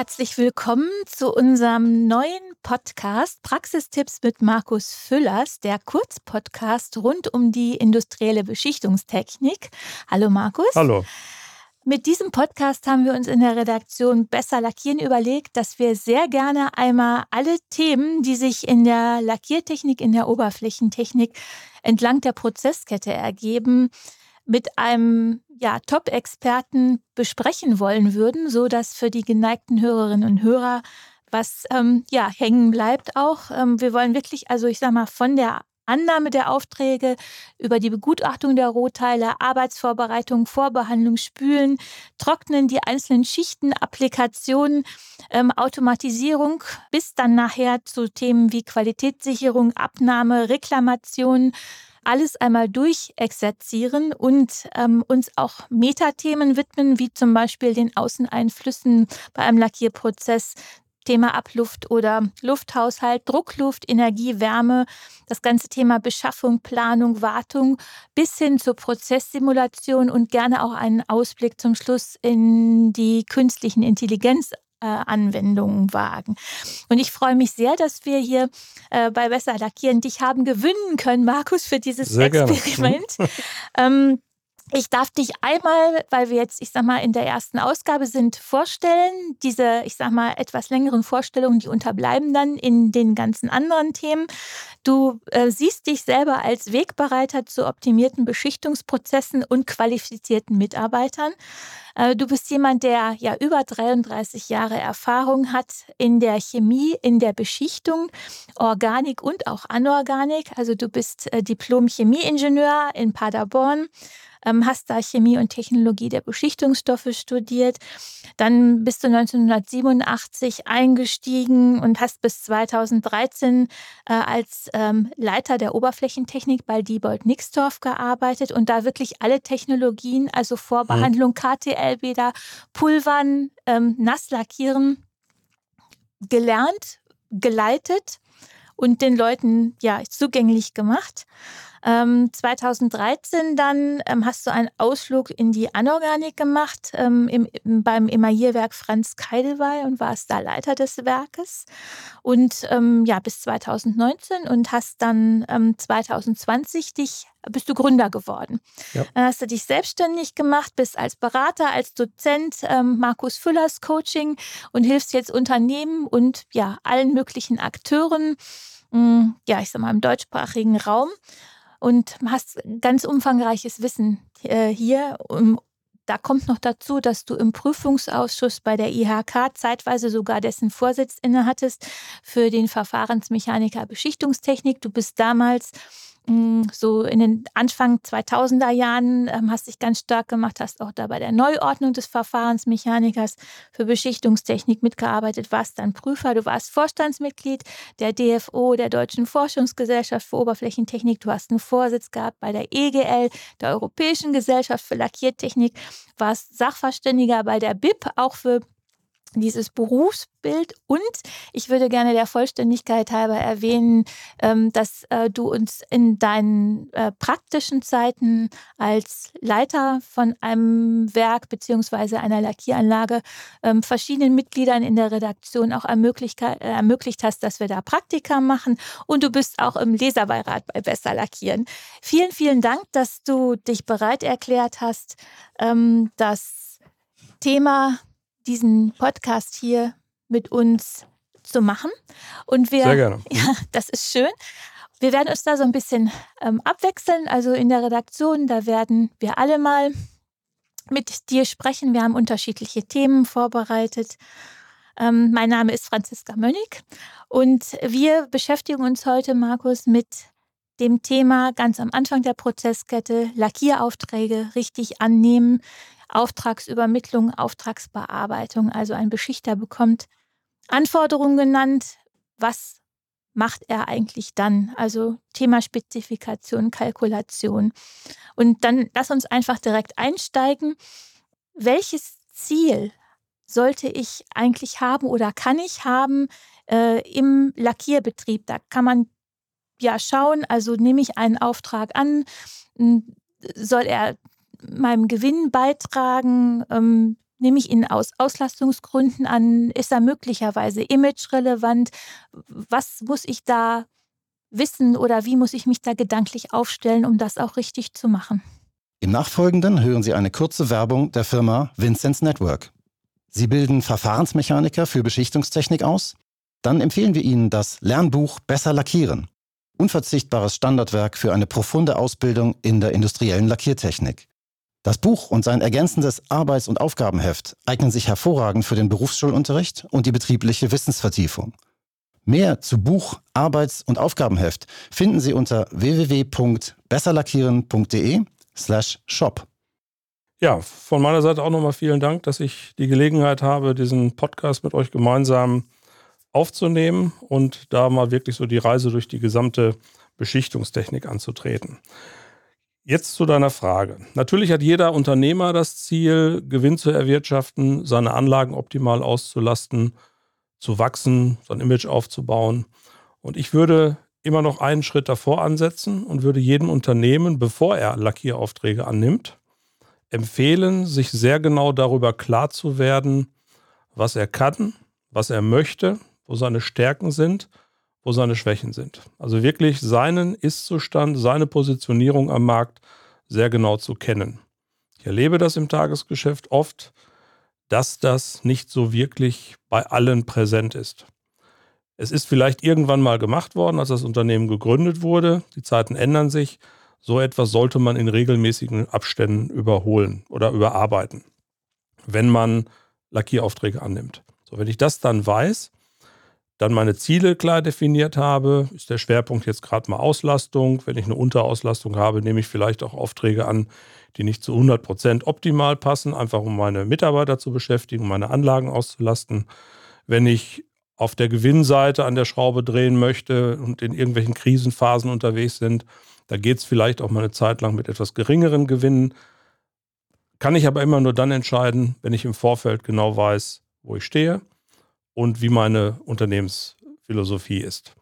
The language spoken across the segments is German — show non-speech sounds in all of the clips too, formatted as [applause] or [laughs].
herzlich willkommen zu unserem neuen Podcast Praxistipps mit Markus Füllers, der Kurzpodcast rund um die industrielle Beschichtungstechnik. Hallo Markus. Hallo. Mit diesem Podcast haben wir uns in der Redaktion Besser Lackieren überlegt, dass wir sehr gerne einmal alle Themen, die sich in der Lackiertechnik, in der Oberflächentechnik entlang der Prozesskette ergeben, mit einem ja, Top-Experten besprechen wollen würden, so dass für die geneigten Hörerinnen und Hörer was ähm, ja hängen bleibt auch. Ähm, wir wollen wirklich, also ich sag mal, von der Annahme der Aufträge über die Begutachtung der Rohteile, Arbeitsvorbereitung, Vorbehandlung, Spülen, Trocknen, die einzelnen Schichten, Applikationen, ähm, Automatisierung, bis dann nachher zu Themen wie Qualitätssicherung, Abnahme, Reklamation, alles einmal durchexerzieren und ähm, uns auch Metathemen widmen, wie zum Beispiel den Außeneinflüssen bei einem Lackierprozess, Thema Abluft oder Lufthaushalt, Druckluft, Energie, Wärme, das ganze Thema Beschaffung, Planung, Wartung bis hin zur Prozesssimulation und gerne auch einen Ausblick zum Schluss in die künstlichen Intelligenz äh, Anwendungen wagen. Und ich freue mich sehr, dass wir hier äh, bei Besser Lackieren dich haben gewinnen können, Markus, für dieses sehr Experiment. ähm, ich darf dich einmal, weil wir jetzt, ich sag mal, in der ersten Ausgabe sind, vorstellen. Diese, ich sag mal, etwas längeren Vorstellungen, die unterbleiben dann in den ganzen anderen Themen. Du äh, siehst dich selber als Wegbereiter zu optimierten Beschichtungsprozessen und qualifizierten Mitarbeitern. Äh, du bist jemand, der ja über 33 Jahre Erfahrung hat in der Chemie, in der Beschichtung, Organik und auch Anorganik. Also du bist äh, Diplom-Chemieingenieur in Paderborn ähm, hast da Chemie und Technologie der Beschichtungsstoffe studiert. Dann bist du 1987 eingestiegen und hast bis 2013 äh, als ähm, Leiter der Oberflächentechnik bei Diebold Nixdorf gearbeitet und da wirklich alle Technologien, also Vorbehandlung, KTL-Bäder, Pulvern, ähm, Nasslackieren gelernt, geleitet und den Leuten ja zugänglich gemacht. Ähm, 2013 dann ähm, hast du einen Ausflug in die Anorganik gemacht ähm, im, beim Emaillierwerk Franz Keidelwey und warst da Leiter des Werkes. Und ähm, ja, bis 2019 und hast dann 2020 ähm, dich bist du Gründer geworden. Ja. Dann hast du dich selbstständig gemacht, bist als Berater, als Dozent ähm, Markus Füllers Coaching und hilfst jetzt Unternehmen und ja allen möglichen Akteuren, mh, hm, ja ich sag mal im deutschsprachigen Raum und hast ganz umfangreiches Wissen äh, hier. Da kommt noch dazu, dass du im Prüfungsausschuss bei der IHK zeitweise sogar dessen Vorsitz innehattest für den Verfahrensmechaniker Beschichtungstechnik. Du bist damals so in den Anfang 2000er Jahren ähm, hast dich ganz stark gemacht, hast auch da bei der Neuordnung des Verfahrensmechanikers für Beschichtungstechnik mitgearbeitet, warst dann Prüfer, du warst Vorstandsmitglied der DFO, der Deutschen Forschungsgesellschaft für Oberflächentechnik, du hast einen Vorsitz gehabt bei der EGL, der Europäischen Gesellschaft für Lackiertechnik, warst Sachverständiger bei der BIP, auch für dieses Berufsbild. Und ich würde gerne der Vollständigkeit halber erwähnen, ähm, dass äh, du uns in deinen äh, praktischen Zeiten als Leiter von einem Werk beziehungsweise einer Lackieranlage ähm, verschiedenen Mitgliedern in der Redaktion auch ermöglicht, äh, ermöglicht hast, dass wir da Praktika machen. Und du bist auch im Leserbeirat bei Besser Lackieren. Vielen, vielen Dank, dass du dich bereit erklärt hast, ähm, das Thema diesen Podcast hier mit uns zu machen. Und wir, Sehr gerne. [laughs] Ja, das ist schön. Wir werden uns da so ein bisschen ähm, abwechseln. Also in der Redaktion, da werden wir alle mal mit dir sprechen. Wir haben unterschiedliche Themen vorbereitet. Ähm, mein Name ist Franziska Mönnig und wir beschäftigen uns heute, Markus, mit dem Thema ganz am Anfang der Prozesskette, Lackieraufträge richtig annehmen, Auftragsübermittlung, Auftragsbearbeitung. Also ein Beschichter bekommt Anforderungen genannt. Was macht er eigentlich dann? Also Thema Spezifikation, Kalkulation. Und dann lass uns einfach direkt einsteigen. Welches Ziel sollte ich eigentlich haben oder kann ich haben äh, im Lackierbetrieb? Da kann man ja schauen, also nehme ich einen Auftrag an, soll er meinem Gewinn beitragen? Ähm, nehme ich ihn aus Auslastungsgründen an? Ist er möglicherweise imagerelevant? Was muss ich da wissen oder wie muss ich mich da gedanklich aufstellen, um das auch richtig zu machen? Im Nachfolgenden hören Sie eine kurze Werbung der Firma Vincennes Network. Sie bilden Verfahrensmechaniker für Beschichtungstechnik aus? Dann empfehlen wir Ihnen das Lernbuch Besser lackieren. Unverzichtbares Standardwerk für eine profunde Ausbildung in der industriellen Lackiertechnik. Das Buch und sein ergänzendes Arbeits- und Aufgabenheft eignen sich hervorragend für den Berufsschulunterricht und die betriebliche Wissensvertiefung. Mehr zu Buch, Arbeits- und Aufgabenheft finden Sie unter www.besserlackieren.de slash shop. Ja, von meiner Seite auch nochmal vielen Dank, dass ich die Gelegenheit habe, diesen Podcast mit euch gemeinsam aufzunehmen und da mal wirklich so die Reise durch die gesamte Beschichtungstechnik anzutreten. Jetzt zu deiner Frage. Natürlich hat jeder Unternehmer das Ziel, Gewinn zu erwirtschaften, seine Anlagen optimal auszulasten, zu wachsen, sein Image aufzubauen. Und ich würde immer noch einen Schritt davor ansetzen und würde jedem Unternehmen, bevor er Lackieraufträge annimmt, empfehlen, sich sehr genau darüber klar zu werden, was er kann, was er möchte, wo seine Stärken sind wo seine Schwächen sind. Also wirklich seinen Ist-Zustand, seine Positionierung am Markt sehr genau zu kennen. Ich erlebe das im Tagesgeschäft oft, dass das nicht so wirklich bei allen präsent ist. Es ist vielleicht irgendwann mal gemacht worden, als das Unternehmen gegründet wurde. Die Zeiten ändern sich. So etwas sollte man in regelmäßigen Abständen überholen oder überarbeiten, wenn man Lackieraufträge annimmt. So, wenn ich das dann weiß, dann meine Ziele klar definiert habe, ist der Schwerpunkt jetzt gerade mal Auslastung. Wenn ich eine Unterauslastung habe, nehme ich vielleicht auch Aufträge an, die nicht zu 100 Prozent optimal passen, einfach um meine Mitarbeiter zu beschäftigen, meine Anlagen auszulasten. Wenn ich auf der Gewinnseite an der Schraube drehen möchte und in irgendwelchen Krisenphasen unterwegs sind, da geht es vielleicht auch mal eine Zeit lang mit etwas geringeren Gewinnen. Kann ich aber immer nur dann entscheiden, wenn ich im Vorfeld genau weiß, wo ich stehe und wie meine Unternehmensphilosophie ist.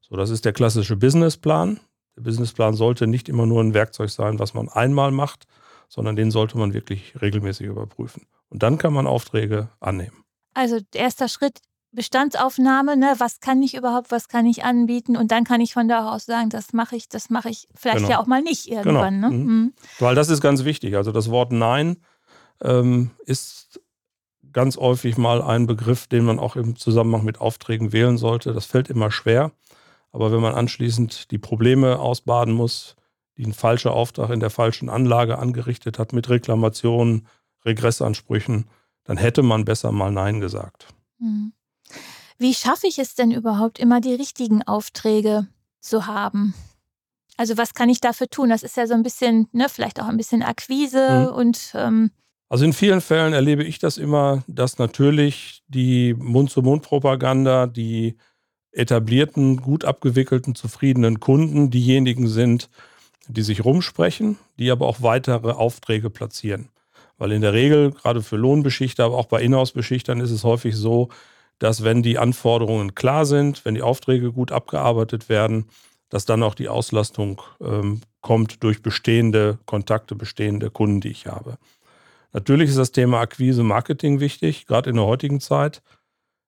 So, das ist der klassische Businessplan. Der Businessplan sollte nicht immer nur ein Werkzeug sein, was man einmal macht, sondern den sollte man wirklich regelmäßig überprüfen. Und dann kann man Aufträge annehmen. Also erster Schritt Bestandsaufnahme, ne? was kann ich überhaupt, was kann ich anbieten und dann kann ich von da aus sagen, das mache ich, das mache ich vielleicht genau. ja auch mal nicht irgendwann. Genau. Ne? Mhm. Mhm. Weil das ist ganz wichtig. Also das Wort Nein ähm, ist ganz häufig mal ein Begriff, den man auch im Zusammenhang mit Aufträgen wählen sollte. Das fällt immer schwer. Aber wenn man anschließend die Probleme ausbaden muss, die ein falscher Auftrag in der falschen Anlage angerichtet hat mit Reklamationen, Regressansprüchen, dann hätte man besser mal Nein gesagt. Hm. Wie schaffe ich es denn überhaupt, immer die richtigen Aufträge zu haben? Also was kann ich dafür tun? Das ist ja so ein bisschen, ne, vielleicht auch ein bisschen Akquise mhm. und ähm, also in vielen Fällen erlebe ich das immer, dass natürlich die Mund-zu-Mund-Propaganda, die etablierten, gut abgewickelten, zufriedenen Kunden diejenigen sind, die sich rumsprechen, die aber auch weitere Aufträge platzieren. Weil in der Regel, gerade für Lohnbeschichter, aber auch bei Inhouse-Beschichtern ist es häufig so, dass wenn die Anforderungen klar sind, wenn die Aufträge gut abgearbeitet werden, dass dann auch die Auslastung ähm, kommt durch bestehende Kontakte, bestehende Kunden, die ich habe. Natürlich ist das Thema Akquise Marketing wichtig, gerade in der heutigen Zeit.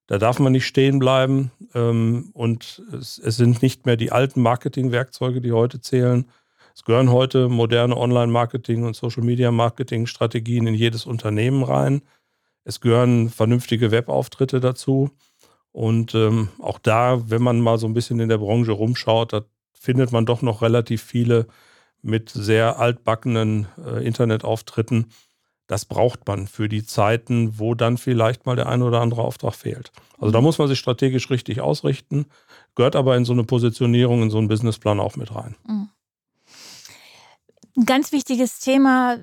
Da darf man nicht stehen bleiben ähm, und es, sind nicht mehr die alten Marketingwerkzeuge, die heute zählen. Es gehören heute moderne Online-Marketing und Social-Media-Marketing-Strategien in jedes Unternehmen rein. Es gehören vernünftige Webauftritte dazu. Und ähm, auch da, wenn man mal so ein bisschen in der Branche rumschaut, da findet man doch noch relativ viele mit sehr altbackenen äh, Internetauftritten das braucht man für die Zeiten, wo dann vielleicht mal der ein oder andere Auftrag fehlt. Also da muss man sich strategisch richtig ausrichten, gehört aber in so eine Positionierung, in so einen Businessplan auch mit rein. Mhm. Ein ganz wichtiges Thema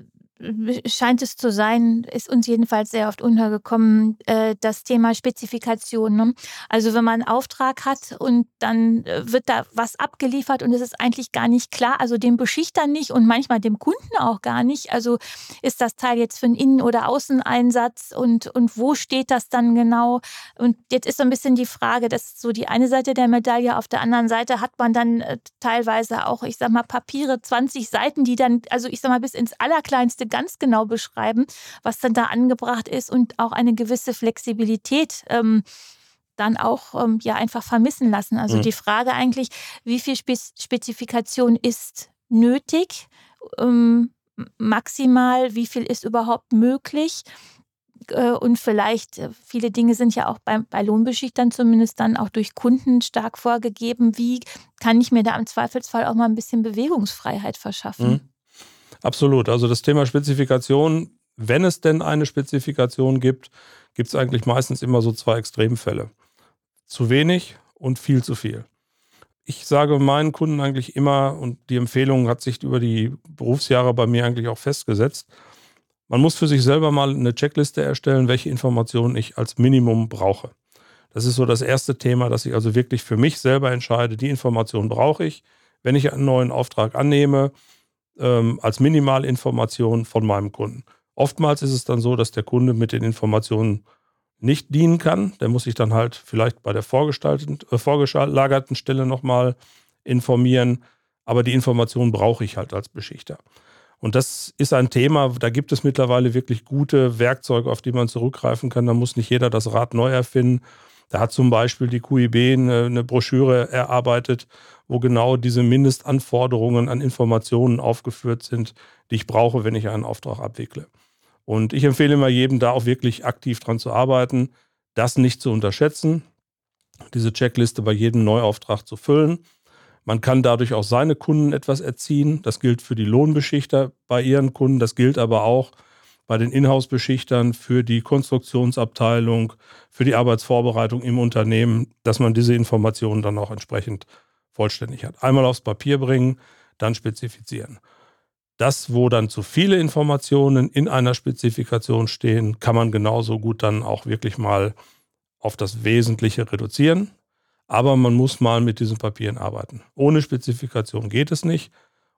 scheint es zu sein, ist uns jedenfalls sehr oft untergekommen, äh, das Thema Spezifikation. Ne? Also wenn man einen Auftrag hat und dann äh, wird da was abgeliefert und es ist eigentlich gar nicht klar, also dem Beschichter nicht und manchmal dem Kunden auch gar nicht. Also ist das Teil jetzt für einen Innen- oder Außeneinsatz und, und wo steht das dann genau? Und jetzt ist so ein bisschen die Frage, das ist so die eine Seite der Medaille. Auf der anderen Seite hat man dann äh, teilweise auch, ich sag mal, Papiere, 20 Seiten, die dann, also ich sag mal, bis ins Allerkleinste ganz genau beschreiben, was dann da angebracht ist und auch eine gewisse Flexibilität ähm, dann auch ähm, ja einfach vermissen lassen. Also mhm. die Frage eigentlich, wie viel Spe Spezifikation ist nötig? Ähm, maximal, wie viel ist überhaupt möglich? Äh, und vielleicht, äh, viele Dinge sind ja auch bei, bei Lohnbeschichtern zumindest dann auch durch Kunden stark vorgegeben. Wie kann ich mir da im Zweifelsfall auch mal ein bisschen Bewegungsfreiheit verschaffen? Mhm. Absolut. Also das Thema Spezifikation, wenn es denn eine Spezifikation gibt, gibt es eigentlich meistens immer so zwei Extremfälle. Zu wenig und viel zu viel. Ich sage meinen Kunden eigentlich immer, und die Empfehlung hat sich über die Berufsjahre bei mir eigentlich auch festgesetzt, man muss für sich selber mal eine Checkliste erstellen, welche Informationen ich als Minimum brauche. Das ist so das erste Thema, dass ich also wirklich für mich selber entscheide, die Informationen brauche ich, wenn ich einen neuen Auftrag annehme, ähm, als Minimalinformation von meinem Kunden. Oftmals ist es dann so, dass der Kunde mit den Informationen nicht dienen kann. Der muss sich dann halt vielleicht bei der äh, vorgelagerten Stelle nochmal informieren. Aber die Informationen brauche ich halt als Beschichter. Und das ist ein Thema, da gibt es mittlerweile wirklich gute Werkzeuge, auf die man zurückgreifen kann. Da muss nicht jeder das Rad neu erfinden. Da hat zum Beispiel die QIB eine, eine Broschüre erarbeitet, wo genau diese Mindestanforderungen an Informationen aufgeführt sind, die ich brauche, wenn ich einen Auftrag abwickle. Und ich empfehle immer jedem, da auch wirklich aktiv dran zu arbeiten, das nicht zu unterschätzen, diese Checkliste bei jedem Neuauftrag zu füllen. Man kann dadurch auch seine Kunden etwas erziehen. Das gilt für die Lohnbeschichter bei ihren Kunden, das gilt aber auch bei den Inhouse-Beschichtern für die Konstruktionsabteilung, für die Arbeitsvorbereitung im Unternehmen, dass man diese Informationen dann auch entsprechend vollständig hat. Einmal aufs Papier bringen, dann spezifizieren. Das, wo dann zu viele Informationen in einer Spezifikation stehen, kann man genauso gut dann auch wirklich mal auf das Wesentliche reduzieren. Aber man muss mal mit diesen Papieren arbeiten. Ohne Spezifikation geht es nicht.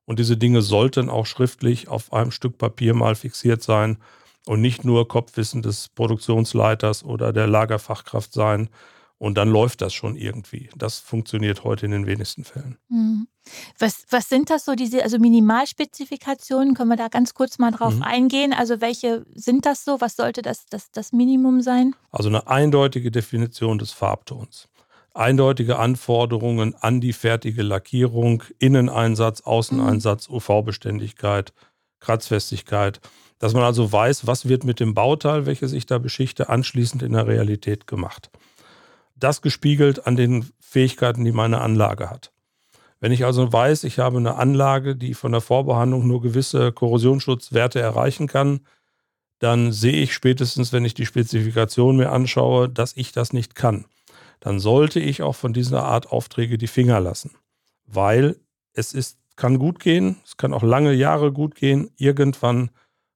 Und diese Dinge sollten auch schriftlich auf einem Stück Papier mal fixiert sein und nicht nur Kopfwissen des Produktionsleiters oder der Lagerfachkraft sein, und dann läuft das schon irgendwie. Das funktioniert heute in den wenigsten Fällen. Mhm. Was, was sind das so, diese also Minimalspezifikationen? Können wir da ganz kurz mal drauf mhm. eingehen? Also welche sind das so? Was sollte das, das, das Minimum sein? Also eine eindeutige Definition des Farbtons. Eindeutige Anforderungen an die fertige Lackierung, Inneneinsatz, Außeneinsatz, mhm. UV-Beständigkeit, Kratzfestigkeit. Dass man also weiß, was wird mit dem Bauteil, welches ich da beschichte, anschließend in der Realität gemacht das gespiegelt an den Fähigkeiten, die meine Anlage hat. Wenn ich also weiß, ich habe eine Anlage, die von der Vorbehandlung nur gewisse Korrosionsschutzwerte erreichen kann, dann sehe ich spätestens, wenn ich die Spezifikation mir anschaue, dass ich das nicht kann. Dann sollte ich auch von dieser Art Aufträge die Finger lassen, weil es ist, kann gut gehen, es kann auch lange Jahre gut gehen. Irgendwann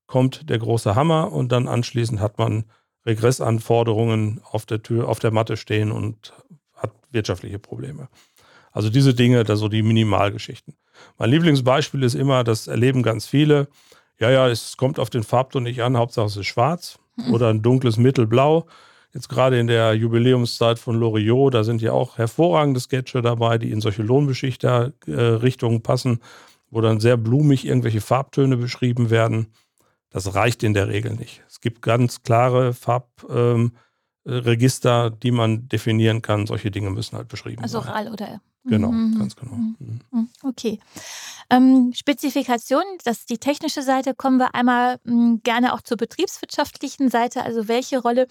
kommt der große Hammer und dann anschließend hat man Regressanforderungen auf der Tür, auf der Matte stehen und hat wirtschaftliche Probleme. Also diese Dinge, da so die Minimalgeschichten. Mein Lieblingsbeispiel ist immer, das erleben ganz viele. Ja, ja, es kommt auf den Farbton nicht an, Hauptsache es ist schwarz mhm. oder ein dunkles Mittelblau. Jetzt gerade in der Jubiläumszeit von Loriot, da sind ja auch hervorragende Sketche dabei, die in solche Lohnbeschichter-Richtungen passen, wo dann sehr blumig irgendwelche Farbtöne beschrieben werden. Das reicht in der Regel nicht. Es gibt ganz klare Farbregister, ähm, die man definieren kann. Solche Dinge müssen halt beschrieben also werden. Also RAL oder? Genau, mhm. ganz genau. Mhm. mhm. mhm. Okay. Ähm, Spezifikation, das ist die technische Seite. Kommen wir einmal mh, hm, gerne auch zur betriebswirtschaftlichen Seite. Also welche Rolle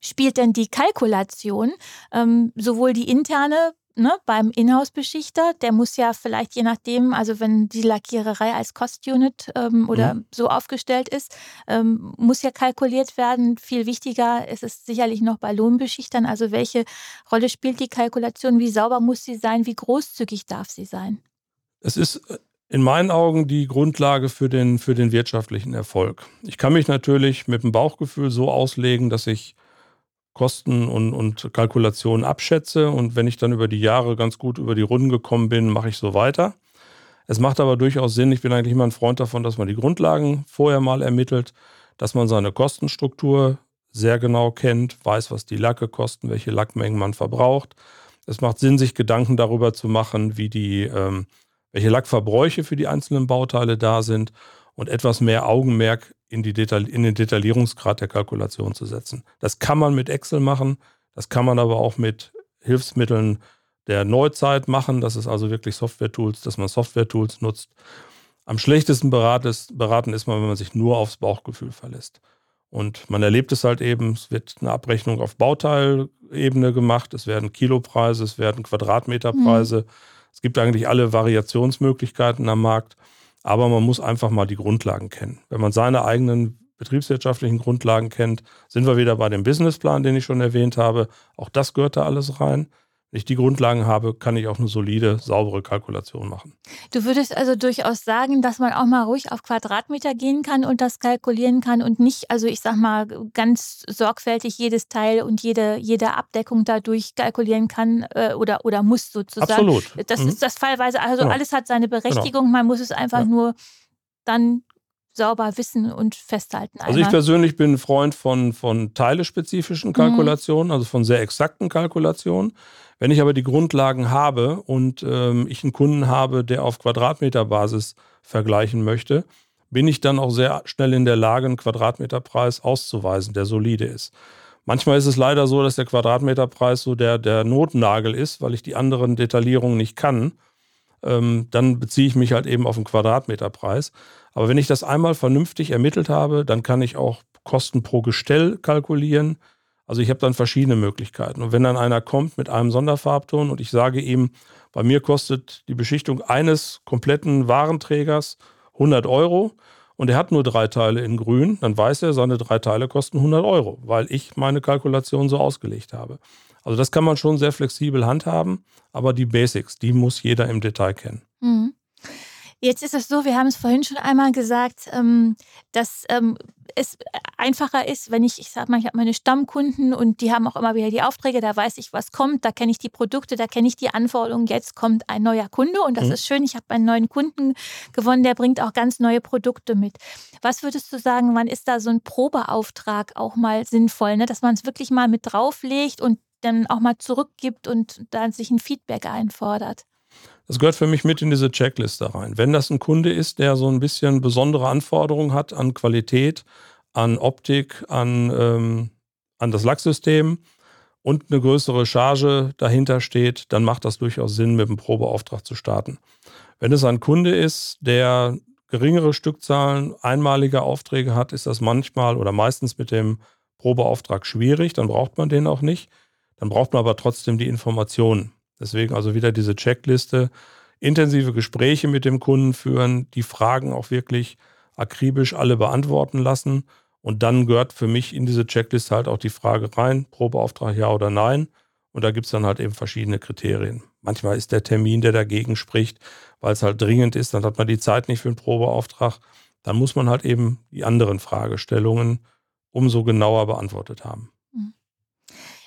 spielt denn die Kalkulation, ähm, sowohl die interne ne, beim Inhouse-Beschichter, der muss ja vielleicht je nachdem, also wenn die Lackiererei als Cost-Unit ähm, oder mhm. so aufgestellt ist, ähm, muss ja kalkuliert werden. Viel wichtiger ist es sicherlich noch bei Lohnbeschichtern. Also welche Rolle spielt die Kalkulation? Wie sauber muss sie sein? Wie großzügig darf sie sein? Es ist äh, in meinen Augen die Grundlage für den, für den wirtschaftlichen Erfolg. Ich kann mich natürlich mit dem Bauchgefühl so auslegen, dass ich Kosten und, und Kalkulationen abschätze. Und wenn ich dann über die Jahre ganz gut über die Runden gekommen bin, mache ich so weiter. Es macht aber durchaus Sinn, ich bin eigentlich immer ein Freund davon, dass man die Grundlagen vorher mal ermittelt, dass man seine Kostenstruktur sehr genau kennt, weiß, was die Lacke kosten, welche Lackmengen man verbraucht. Es macht Sinn, sich Gedanken darüber zu machen, wie die, ähm, welche Lackverbräuche für die einzelnen Bauteile da sind und etwas mehr Augenmerk in, die Detail in den Detaillierungsgrad der Kalkulation zu setzen. Das kann man mit Excel machen, das kann man aber auch mit Hilfsmitteln der Neuzeit machen. Das ist also wirklich Software-Tools, dass man Software-Tools nutzt. Am schlechtesten beraten ist, man, wenn man sich nur aufs Bauchgefühl verlässt. Und man erlebt es halt eben, es wird eine Abrechnung auf Bauteilebene gemacht, es werden Kilopreise, es werden Quadratmeterpreise. Mhm. Es gibt eigentlich alle Variationsmöglichkeiten am Markt, aber man muss einfach mal die Grundlagen kennen. Wenn man seine eigenen betriebswirtschaftlichen Grundlagen kennt, sind wir wieder bei dem Businessplan, den ich schon erwähnt habe. Auch das gehört da alles rein. Wenn ich die Grundlagen habe, kann ich auch eine solide, saubere Kalkulation machen. Du würdest also durchaus sagen, dass man auch mal ruhig auf Quadratmeter gehen kann und das kalkulieren kann und nicht, also ich sag mal, ganz sorgfältig jedes Teil und jede, jede Abdeckung dadurch kalkulieren kann äh, oder, oder muss sozusagen. Absolut. Das mhm. ist das fallweise, also genau. alles hat seine Berechtigung, genau. man muss es einfach ja. nur dann sauber wissen und festhalten. Also ich persönlich bin ein Freund von, von teilespezifischen Kalkulationen, mhm. also von sehr exakten Kalkulationen. Wenn ich aber die Grundlagen habe und ähm, ich einen Kunden habe, der auf Quadratmeterbasis vergleichen möchte, bin ich dann auch sehr schnell in der Lage, einen Quadratmeterpreis auszuweisen, der solide ist. Manchmal ist es leider so, dass der Quadratmeterpreis so der, der Notnagel ist, weil ich die anderen Detaillierungen nicht kann. Ähm, dann beziehe ich mich halt eben auf den Quadratmeterpreis. Aber wenn ich das einmal vernünftig ermittelt habe, dann kann ich auch Kosten pro Gestell kalkulieren. Also ich habe dann verschiedene Möglichkeiten. Und wenn dann einer kommt mit einem Sonderfarbton und ich sage ihm, bei mir kostet die Beschichtung eines kompletten Warenträgers 100 Euro und er hat nur drei Teile in grün, dann weiß er, seine drei Teile kosten 100 Euro, weil ich meine Kalkulation so ausgelegt habe. Also das kann man schon sehr flexibel handhaben, aber die Basics, die muss jeder im Detail kennen. Mhm. Jetzt ist es so, wir haben es vorhin schon einmal gesagt, ähm, dass ähm, es einfacher ist, wenn ich, ich sag mal, ich habe meine Stammkunden und die haben auch immer wieder die Aufträge, da weiß ich, was kommt, da kenne ich die Produkte, da kenne ich die Anforderungen. Jetzt kommt ein neuer Kunde und das mhm. ist schön. Ich habe einen neuen Kunden gewonnen, der bringt auch ganz neue Produkte mit. Was würdest du sagen, wann ist da so ein Probeauftrag auch mal sinnvoll, ne? dass man es wirklich mal mit drauflegt und dann auch mal zurückgibt und dann sich ein Feedback einfordert? Das gehört für mich mit in diese Checkliste rein. Wenn das ein Kunde ist, der so ein bisschen besondere Anforderungen hat an Qualität, an Optik, an, ähm, an das Lacksystem und eine größere Charge dahinter steht, dann macht das durchaus Sinn, mit einem Probeauftrag zu starten. Wenn es ein Kunde ist, der geringere Stückzahlen, einmalige Aufträge hat, ist das manchmal oder meistens mit dem Probeauftrag schwierig, dann braucht man den auch nicht. Dann braucht man aber trotzdem die Informationen. Deswegen also wieder diese Checkliste, intensive Gespräche mit dem Kunden führen, die Fragen auch wirklich akribisch alle beantworten lassen. Und dann gehört für mich in diese Checkliste halt auch die Frage rein, Probeauftrag ja oder nein. Und da gibt es dann halt eben verschiedene Kriterien. Manchmal ist der Termin, der dagegen spricht, weil es halt dringend ist, dann hat man die Zeit nicht für einen Probeauftrag. Dann muss man halt eben die anderen Fragestellungen umso genauer beantwortet haben.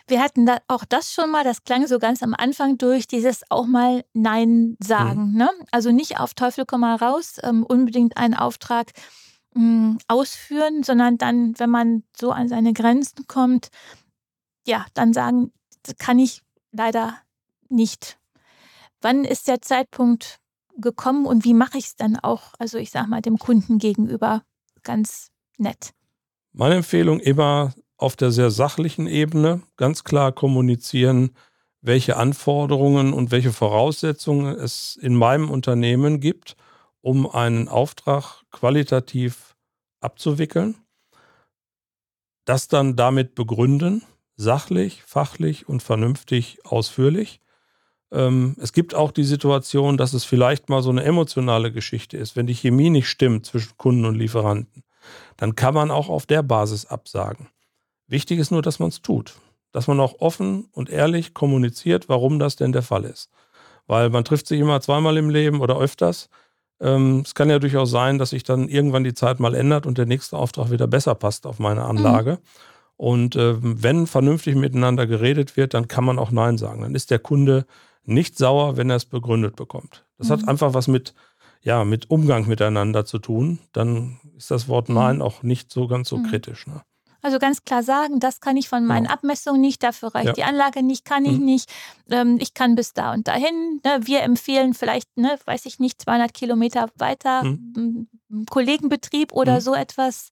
Wir hatten da auch das schon mal, das klang so ganz am Anfang durch, dieses auch mal Nein sagen. Mhm. Ne? Also nicht auf Teufel komm mal raus, ähm, unbedingt einen Auftrag mh, hm, ausführen, sondern dann, wenn man so an seine Grenzen kommt, ja, dann sagen, das kann ich leider nicht. Wann ist der Zeitpunkt gekommen und wie mache ich es dann auch, also ich sage mal, dem Kunden gegenüber ganz nett? Meine Empfehlung immer auf der sehr sachlichen Ebene ganz klar kommunizieren, welche Anforderungen und welche Voraussetzungen es in meinem Unternehmen gibt, um einen Auftrag qualitativ abzuwickeln. Das dann damit begründen, sachlich, fachlich und vernünftig ausführlich. Ähm, es gibt auch die Situation, dass es vielleicht mal so eine emotionale Geschichte ist. Wenn die Chemie nicht stimmt zwischen Kunden und Lieferanten, dann kann man auch auf der Basis absagen. Wichtig ist nur, dass man es tut. Dass man auch offen und ehrlich kommuniziert, warum das denn der Fall ist. Weil man trifft sich immer zweimal im Leben oder öfters. Ähm, es kann ja durchaus sein, dass sich dann irgendwann die Zeit mal ändert und der nächste Auftrag wieder besser passt auf meine Anlage. Mhm. Und äh, wenn vernünftig miteinander geredet wird, dann kann man auch Nein sagen. Dann ist der Kunde nicht sauer, wenn er es begründet bekommt. Das mhm. hat einfach was mit, ja, mit Umgang miteinander zu tun. Dann ist das Wort mhm. Nein auch nicht so ganz so mhm. kritisch. Ne? Also ganz klar sagen, das kann ich von meinen ja. Abmessungen nicht, dafür reicht ja. die Anlage nicht, kann ich mhm. nicht. Ähm, ich kann bis da und dahin. Ne? Wir empfehlen vielleicht, ne, weiß ich nicht, 200 Kilometer weiter, mhm. Kollegenbetrieb oder mhm. so etwas.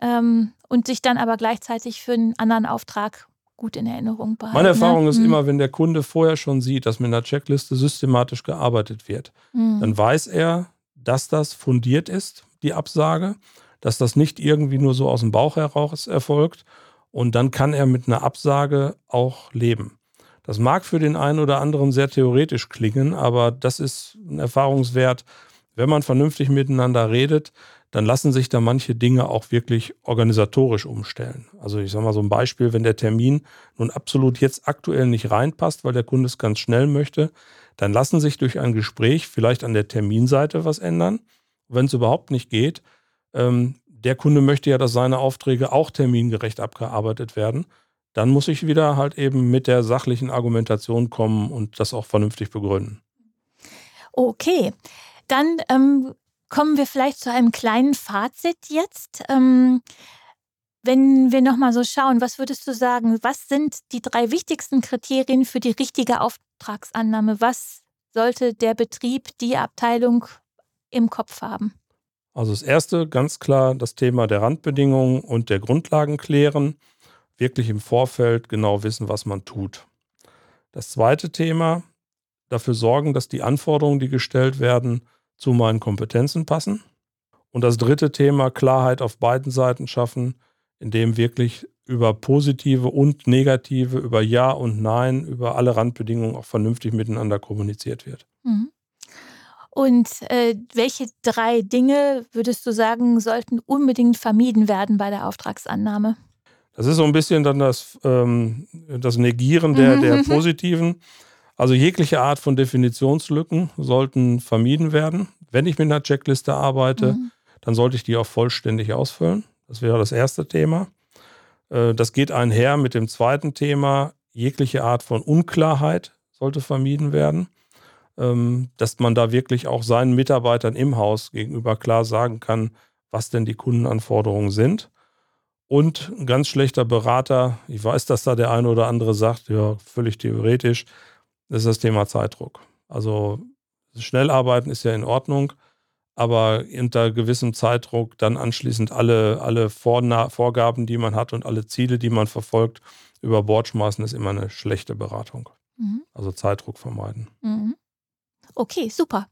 Ähm, und sich dann aber gleichzeitig für einen anderen Auftrag gut in Erinnerung behalten. Meine ne? Erfahrung ne? ist mhm. immer, wenn der Kunde vorher schon sieht, dass mit einer Checkliste systematisch gearbeitet wird, mhm. dann weiß er, dass das fundiert ist, die Absage, dass das nicht irgendwie nur so aus dem Bauch heraus erfolgt und dann kann er mit einer Absage auch leben. Das mag für den einen oder anderen sehr theoretisch klingen, aber das ist ein Erfahrungswert, wenn man vernünftig miteinander redet, dann lassen sich da manche Dinge auch wirklich organisatorisch umstellen. Also ich sage mal so ein Beispiel, wenn der Termin nun absolut jetzt aktuell nicht reinpasst, weil der Kunde es ganz schnell möchte, dann lassen sich durch ein Gespräch vielleicht an der Terminseite was ändern. Wenn es überhaupt nicht geht, ähm, der Kunde möchte ja, dass seine Aufträge auch termingerecht abgearbeitet werden, dann muss ich wieder halt eben mit der sachlichen Argumentation kommen und das auch vernünftig begründen. Okay, dann ähm, kommen wir vielleicht zu einem kleinen Fazit jetzt. Ähm, wenn wir nochmal so schauen, was würdest du sagen, was sind die drei wichtigsten Kriterien für die richtige Auftragsannahme? Was sollte der Betrieb, die Abteilung im Kopf haben? Also das erste, ganz klar das Thema der Randbedingungen und der Grundlagen klären. Wirklich im Vorfeld genau wissen, was man tut. Das zweite Thema, dafür sorgen, dass die Anforderungen, die gestellt werden, zu meinen Kompetenzen passen. Und das dritte Thema, Klarheit auf beiden Seiten schaffen, indem wirklich über positive und negative, über Ja und Nein, über alle Randbedingungen auch vernünftig miteinander kommuniziert wird. Mhm. Und äh, welche drei Dinge würdest du sagen, sollten unbedingt vermieden werden bei der Auftragsannahme? Das ist so ein bisschen dann das, ähm, das Negieren der, der mhm. [laughs] positiven. Also jegliche Art von Definitionslücken sollten vermieden werden. Wenn ich mit einer Checkliste arbeite, mhm. dann sollte ich die auch vollständig ausfüllen. Das wäre das erste Thema. Äh, das geht einher mit dem zweiten Thema. Jegliche Art von Unklarheit sollte vermieden werden. Ähm, dass man da wirklich auch seinen Mitarbeitern im Haus gegenüber klar sagen kann, was denn die Kundenanforderungen sind. Und ein ganz schlechter Berater, ich weiß, dass da der eine oder andere sagt, ja, völlig theoretisch, das ist das Thema Zeitdruck. Also schnell arbeiten ist ja in Ordnung, aber unter gewissem Zeitdruck dann anschließend alle, alle Vorgaben, die man hat und alle Ziele, die man verfolgt, über Bord schmeißen, ist immer eine schlechte Beratung. Mhm. Also Zeitdruck vermeiden. Mhm. Okay, super.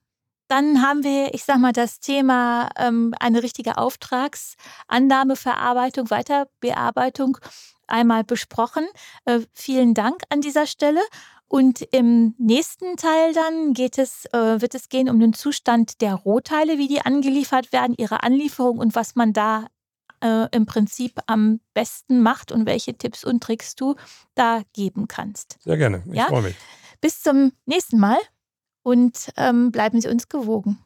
Dann haben wir, ich sag mal, das Thema ähm, eine richtige Auftragsannahme, Verarbeitung, Weiterbearbeitung einmal besprochen. Äh, vielen Dank an dieser Stelle. Und im nächsten Teil dann geht es, äh, wird es gehen um den Zustand der Rohteile, wie die angeliefert werden, ihre Anlieferung und was man da äh, im Prinzip am besten macht und welche Tipps und Tricks du da geben kannst. Sehr gerne, ich ja? freue mich. Bis zum nächsten Mal und ähm, bleiben Sie uns gewogen.